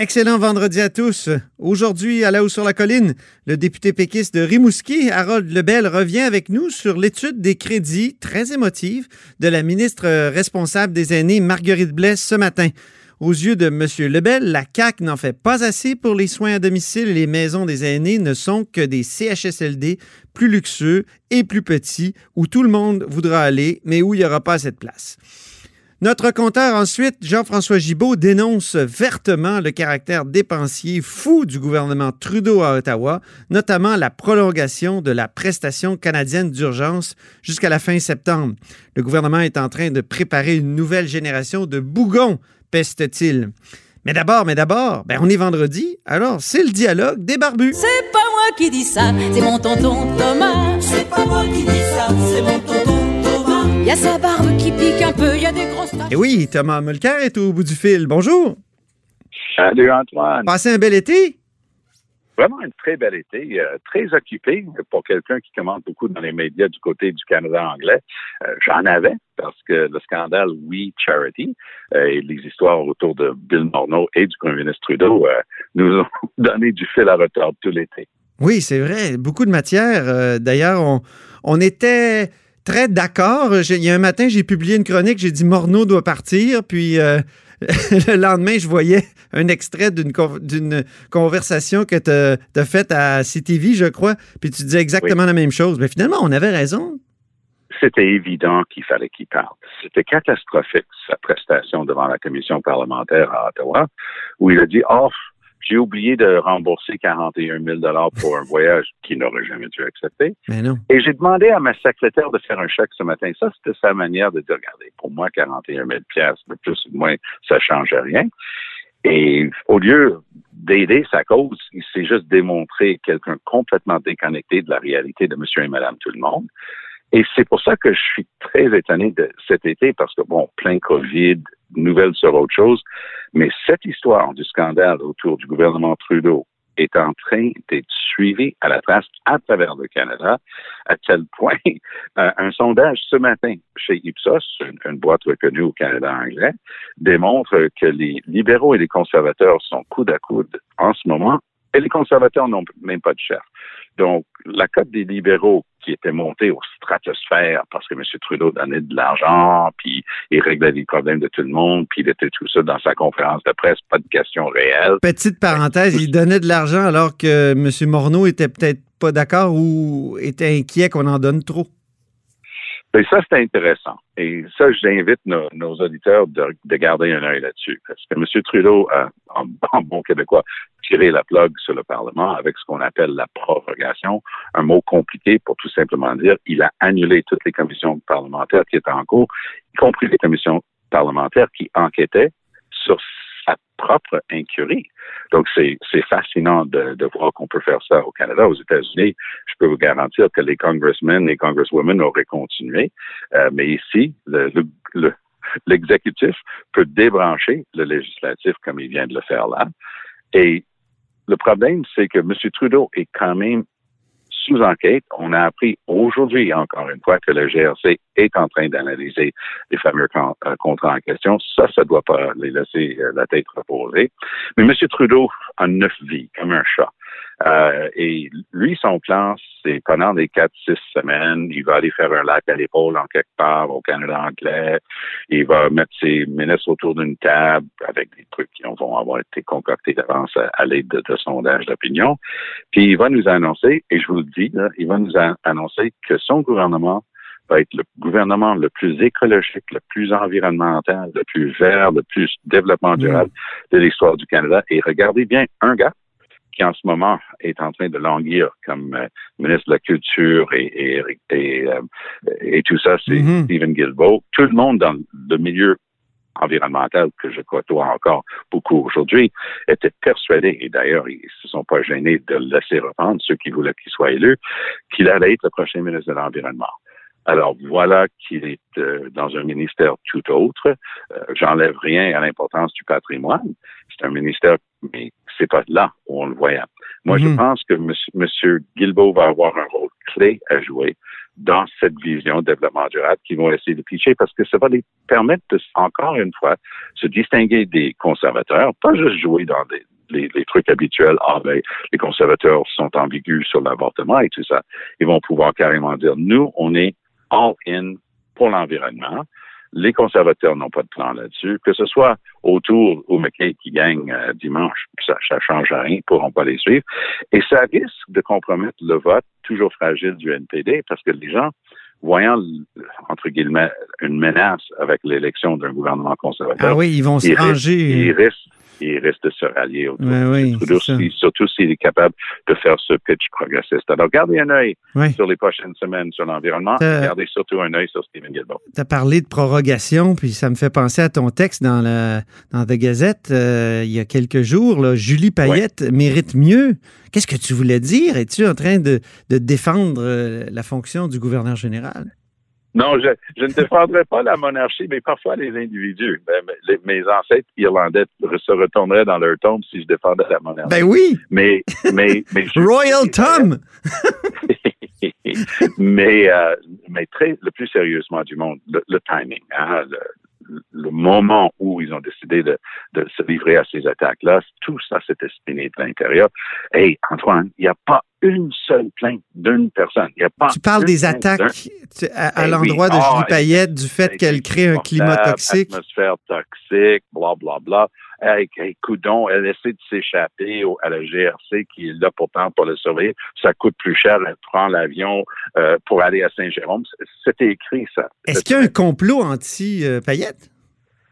Excellent vendredi à tous. Aujourd'hui, à la haut sur la colline, le député péquiste de Rimouski, Harold Lebel, revient avec nous sur l'étude des crédits très émotive de la ministre responsable des aînés, Marguerite Blais, ce matin. Aux yeux de M. Lebel, la CAQ n'en fait pas assez pour les soins à domicile et les maisons des aînés ne sont que des CHSLD plus luxueux et plus petits où tout le monde voudra aller, mais où il n'y aura pas assez de place. Notre compteur ensuite, Jean-François Gibault, dénonce vertement le caractère dépensier fou du gouvernement Trudeau à Ottawa, notamment la prolongation de la prestation canadienne d'urgence jusqu'à la fin septembre. Le gouvernement est en train de préparer une nouvelle génération de bougons, peste-t-il. Mais d'abord, mais d'abord, ben on est vendredi, alors c'est le dialogue des barbus. C'est pas moi qui dis ça, c'est mon tonton Thomas. C'est pas moi qui dis ça, c'est mon tonton y a sa barbe qui pique un peu, il y a des grosses taches. Et oui, Thomas Mulcair est au bout du fil. Bonjour. Salut Antoine. Passez un bel été. Vraiment un très bel été, euh, très occupé pour quelqu'un qui commande beaucoup dans les médias du côté du Canada anglais. Euh, j'en avais parce que le scandale We Charity euh, et les histoires autour de Bill Morneau et du premier ministre Trudeau nous ont donné du fil à retordre tout l'été. Oui, c'est vrai. Beaucoup de matière. D'ailleurs, on, on était très d'accord. Il y a un matin, j'ai publié une chronique, j'ai dit Morneau doit partir, puis euh, le lendemain, je voyais un extrait d'une conversation que tu as, faite à CTV, je crois, puis tu disais exactement la même chose. Mais finalement, on avait raison. C'était évident qu'il fallait qu'il parte. C'était catastrophique, sa prestation devant la commission parlementaire à Ottawa, où il a dit, oh, j'ai oublié de rembourser 41 000 pour un voyage qu'il n'aurait jamais dû accepter. Mais non. Et j'ai demandé à ma secrétaire de faire un chèque ce matin. Ça, c'était sa manière de dire, regardez, pour moi, 41 000 de plus ou de moins, ça change rien. Et au lieu d'aider sa cause, il s'est juste démontré quelqu'un complètement déconnecté de la réalité de monsieur et madame tout le monde. Et c'est pour ça que je suis très étonné de cet été parce que, bon, plein COVID, nouvelles sur autre chose, mais cette histoire du scandale autour du gouvernement Trudeau est en train d'être suivie à la trace à travers le Canada, à tel point, euh, un sondage ce matin chez Ipsos, une, boîte reconnue au Canada anglais, démontre que les libéraux et les conservateurs sont coude à coude en ce moment, et les conservateurs n'ont même pas de chef. Donc, la cote des libéraux qui était montée aux stratosphères parce que M. Trudeau donnait de l'argent, puis il réglait les problèmes de tout le monde, puis il était tout ça dans sa conférence de presse, pas de questions réelles. Petite parenthèse, il donnait de l'argent alors que M. Morneau était peut-être pas d'accord ou était inquiet qu'on en donne trop. Et ça, c'est intéressant. Et ça, j'invite nos, nos auditeurs de, de, garder un œil là-dessus. Parce que M. Trudeau, a, en, bon québécois, tiré la plug sur le Parlement avec ce qu'on appelle la prorogation, un mot compliqué pour tout simplement dire il a annulé toutes les commissions parlementaires qui étaient en cours, y compris les commissions parlementaires qui enquêtaient sur sa propre incurie. Donc, c'est fascinant de, de voir qu'on peut faire ça au Canada. Aux États-Unis, je peux vous garantir que les congressmen et congresswomen auraient continué. Euh, mais ici, le, le, l'exécutif peut débrancher le législatif comme il vient de le faire là. Et le problème, c'est que M. Trudeau est quand même sous enquête. On a appris aujourd'hui, encore une fois, que le GRC est en train d'analyser les fameux euh, contrats en question. Ça, ça ne doit pas les laisser euh, la tête reposée. Mais M. Trudeau a neuf vies, comme un chat. Euh, et lui, son plan, c'est pendant quatre, six semaines, il va aller faire un lac à l'épaule en quelque part au Canada anglais. Il va mettre ses ministres autour d'une table avec des trucs qui vont avoir été concoctés d'avance à, l'aide de, de sondages d'opinion. Puis il va nous annoncer, et je vous le dis, il va nous annoncer que son gouvernement va être le gouvernement le plus écologique, le plus environnemental, le plus vert, le plus développement durable de l'histoire du Canada. Et regardez bien, un gars qui en ce moment est en train de languir comme euh, ministre de la Culture et, et, euh, et, tout ça, c'est mm-hmm. Stephen Guilbeault. Tout le monde dans le milieu environnemental que je côtoie encore beaucoup aujourd'hui était persuadé, et d'ailleurs, ils se sont pas gênés de le laisser reprendre, ceux qui voulaient qu'il soit élu, qu'il allait être le prochain ministre de l'Environnement. Alors voilà qu'il est euh, dans un ministère tout autre. J'enlève rien à l'importance du patrimoine. C'est un ministère, mais c'est pas là où on le voyait. Moi, je mhm. pense que M. Guilbeault va avoir un rôle clé à jouer dans cette vision de développement durable qu'ils vont essayer de pitcher parce que ça va les permettre de, encore une fois, se distinguer des conservateurs, pas juste jouer dans des, les, trucs habituels, ah ben, les conservateurs sont ambigus sur l'avortement et tout ça. Ils vont pouvoir carrément dire, nous, on est all in pour l'environnement. Les conservateurs n'ont pas de plan là-dessus. Que ce soit autour ou McKay qui gagne euh, dimanche, ça ne change rien, ils pourront pas les suivre. Et ça risque de compromettre le vote toujours fragile du NPD parce que les gens, voyant, entre guillemets, une menace avec l'élection d'un gouvernement conservateur. Ah oui, ils vont se ranger. Ils risquent il reste de se rallier autour de Trudeau, surtout s'il est capable de faire ce pitch progressiste. Alors, gardez un œil sur les prochaines semaines sur l'environnement. Gardez surtout un œil sur Stephen Guilbeault. Tu as parlé de prorogation, puis ça me fait penser à ton texte dans, la, dans The Gazette euh, il y a quelques jours. Là, Julie Payette mérite mieux. Qu'est-ce que tu voulais dire? Es-tu en train de, de défendre euh, la fonction du gouverneur général? Non, je, je, ne défendrai pas la monarchie, mais parfois les individus. Ben, mes ancêtres irlandais se retourneraient dans leur tombe si je défendais la monarchie. Ben oui. Mais, mais, mais Royal Tom. mais, euh, mais très, le plus sérieusement du monde, le, timing, hein, le, le moment où ils ont décidé de, de se livrer à ces attaques-là, tout ça s'est espiné de l'intérieur. Hey, Antoine, il n'y a pas une seule plainte d'une personne. Il y a pas tu parles des attaques à, ben l'endroit de Julie ah, Payette, du fait qu'elle crée un climat toxique? Atmosphère toxique, bla, bla, bla. Hey, hey, coudon, elle essaie de s'échapper à la GRC qui est là pourtant pour le surveiller. Ça coûte plus cher, elle prend l'avion euh, pour aller à Saint-Jérôme. C'était écrit, ça. Est-ce qu'il y a un complot anti-Payette?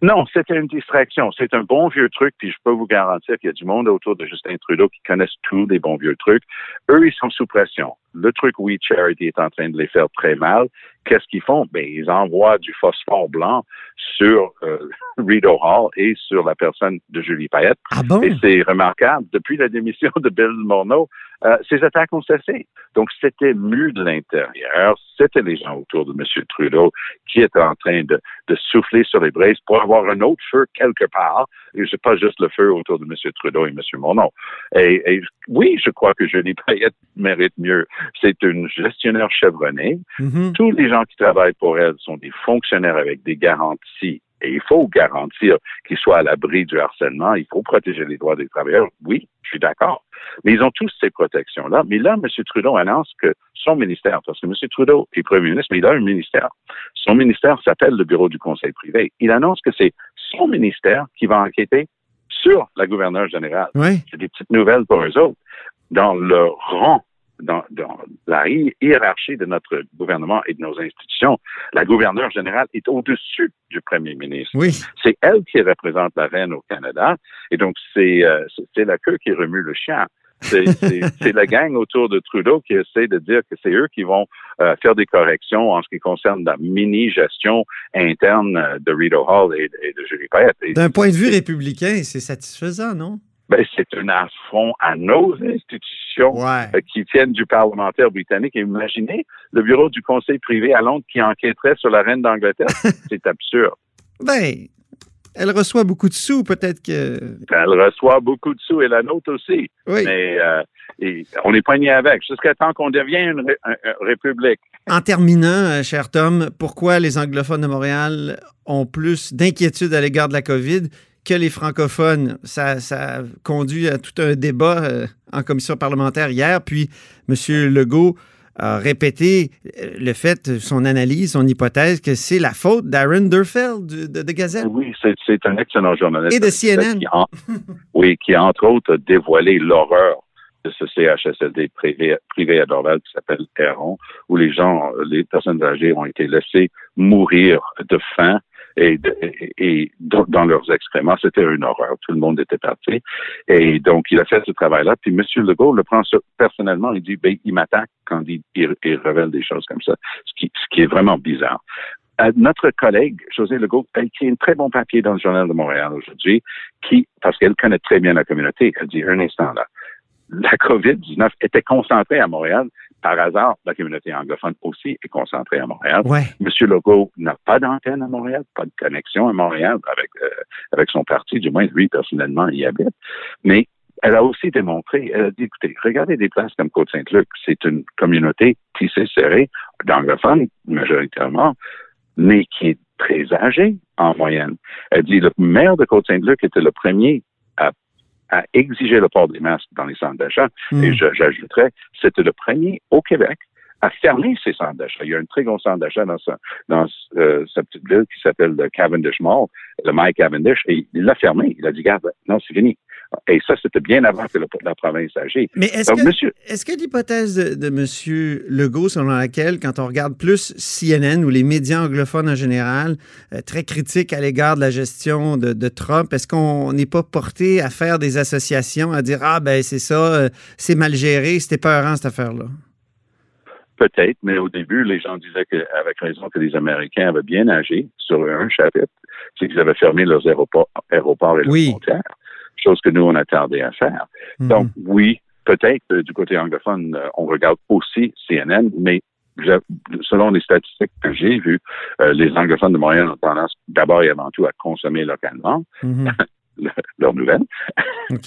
Non, c'était une distraction. C'est un bon vieux truc, puis je peux vous garantir qu'il y a du monde autour de Justin Trudeau qui connaissent tous des bons vieux trucs. Eux, ils sont sous pression. Le truc We Charity est en train de les faire très mal. Qu'est-ce qu'ils font? Ben, ils envoient du phosphore blanc sur euh, Rideau Hall et sur la personne de Julie Payette. Ah bon? Et c'est remarquable. Depuis la démission de Bill Morneau, euh, ces attaques ont cessé. Donc, c'était mu de l'intérieur. C'était les gens autour de M. Trudeau qui étaient en train de, de souffler sur les braises pour avoir un autre feu quelque part. Et c'est pas juste le feu autour de M. Trudeau et M. Morneau. Et, et oui, je crois que Julie Payette mérite mieux. C'est une gestionnaire chevronnée. Mm-hmm. Tous les gens qui travaillent pour elle sont des fonctionnaires avec des garanties et il faut garantir qu'ils soient à l'abri du harcèlement. Il faut protéger les droits des travailleurs. Oui, je suis d'accord. Mais ils ont tous ces protections-là. Mais là, M. Trudeau annonce que son ministère, parce que M. Trudeau est premier ministre, mais il a un ministère. Son ministère s'appelle le Bureau du Conseil privé. Il annonce que c'est son ministère qui va enquêter sur la gouverneure générale. Oui. C'est des petites nouvelles pour eux autres. Dans le rang dans, dans, la hiérarchie de notre gouvernement et de nos institutions, la gouverneure générale est au-dessus du premier ministre. Oui. C'est elle qui représente la reine au Canada, et donc c'est euh, c'est la queue qui remue le chien. C'est la gang autour de Trudeau qui essaie de dire que c'est eux qui vont euh, faire des corrections en ce qui concerne la mini-gestion interne euh, de Rideau Hall et, et de Julie Payette. D'un point de vue républicain, c'est satisfaisant, non? Ben, c'est un affront à nos institutions euh, qui tiennent du parlementaire britannique. Et imaginez le bureau du conseil privé à Londres qui enquêterait sur la reine d'Angleterre. c'est absurde. Ben, elle reçoit beaucoup de sous, peut-être que. Elle reçoit beaucoup de sous et la nôtre aussi. Oui. Mais euh, on est poigné avec jusqu'à temps qu'on devienne une, république. En terminant, euh, cher Tom, pourquoi les anglophones de Montréal ont plus d'inquiétude à l'égard de la COVID que les francophones. Ça, ça conduit à tout un débat euh, en commission parlementaire hier. Puis, M. Legault a répété euh, le fait, son analyse, son hypothèse, que c'est la faute d'Aaron Durfeld de, de, Gazette. Oui, c'est un excellent journaliste. Et de CNN. oui, qui a entre autres dévoilé l'horreur de ce CHSLD privé, privé à Dorval qui s'appelle Héron, où les gens, les personnes âgées ont été laissées mourir de faim et, dans leurs excréments. C'était une horreur. Tout le monde était parti. Et donc, il a fait ce travail-là. Puis M. Legault le prend personnellement. Il dit, ben, il m'attaque quand il, révèle des choses comme ça, ce qui, ce qui est vraiment bizarre. Euh, notre collègue, José Legault, a écrit un très bon papier dans le Journal de Montréal aujourd'hui, qui, parce qu'elle connaît très bien la communauté, elle dit, un instant là, la COVID-19 était concentrée à Montréal, par hasard, la communauté anglophone aussi est concentrée à Montréal. Monsieur Legault n'a pas d'antenne à Montréal, pas de connexion à Montréal avec, euh, avec son parti, du moins lui personnellement il y habite. Mais elle a aussi démontré, elle a dit, écoutez, regardez des places comme Côte-Saint-Luc, c'est une communauté tissée serrée, d'anglophones majoritairement, mais qui est très âgée en moyenne. Elle dit, le maire de Côte-Saint-Luc était le premier à, exiger le port des masques dans les centres d'achat, Hmm. et je- j'ajouterais, c'était le premier au Québec à fermer ses centres d'achat. Il y a un très gros centre d'achat dans, sa, dans euh, sa petite ville qui s'appelle le Cavendish Mall, le Mike Cavendish, et il l'a fermé. Il a dit, garde, non, c'est fini. Et ça, c'était bien avant que le- la province agisse. Mais est-ce que, monsieur, est-ce que l'hypothèse de, de M. Legault, selon laquelle, quand on regarde plus CNN ou les médias anglophones en général, euh, très critiques à l'égard de la gestion de, de Trump, est-ce qu'on n'est pas porté à faire des associations, à dire Ah, ben c'est ça, euh, c'est mal géré, c'était peurant cette affaire-là? Peut-être, mais au début, les gens disaient que, avec raison que les Américains avaient bien agi sur un chapitre, c'est qu'ils avaient fermé leurs aéroports, aéroports et leurs Oui. frontières, chose que nous, on a tardé à faire. Mhm. Donc, oui, peut-être euh, du côté anglophone, euh, on regarde aussi CNN, mais je- selon les statistiques que j'ai vues, euh, les anglophones de Montréal ont tendance d'abord et avant tout à consommer localement Mhm. le- leurs nouvelles.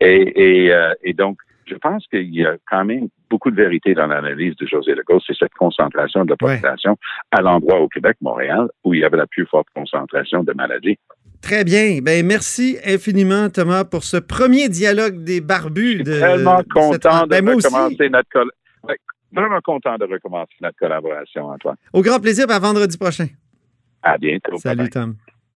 Et, et, et donc, je pense qu'il y a quand même beaucoup de vérité dans l'analyse de José Legault. C'est cette concentration de la Ouais. population à l'endroit au Québec, Montréal, où il y avait la plus forte concentration de maladies. Très bien. Ben, merci infiniment, Thomas, pour ce premier dialogue des barbus. Je de tellement content de Ben, recommencer notre coll- ouais, vraiment content de recommencer notre collaboration, Antoine. Au grand plaisir, à vendredi prochain. À bientôt. Salut. Tom.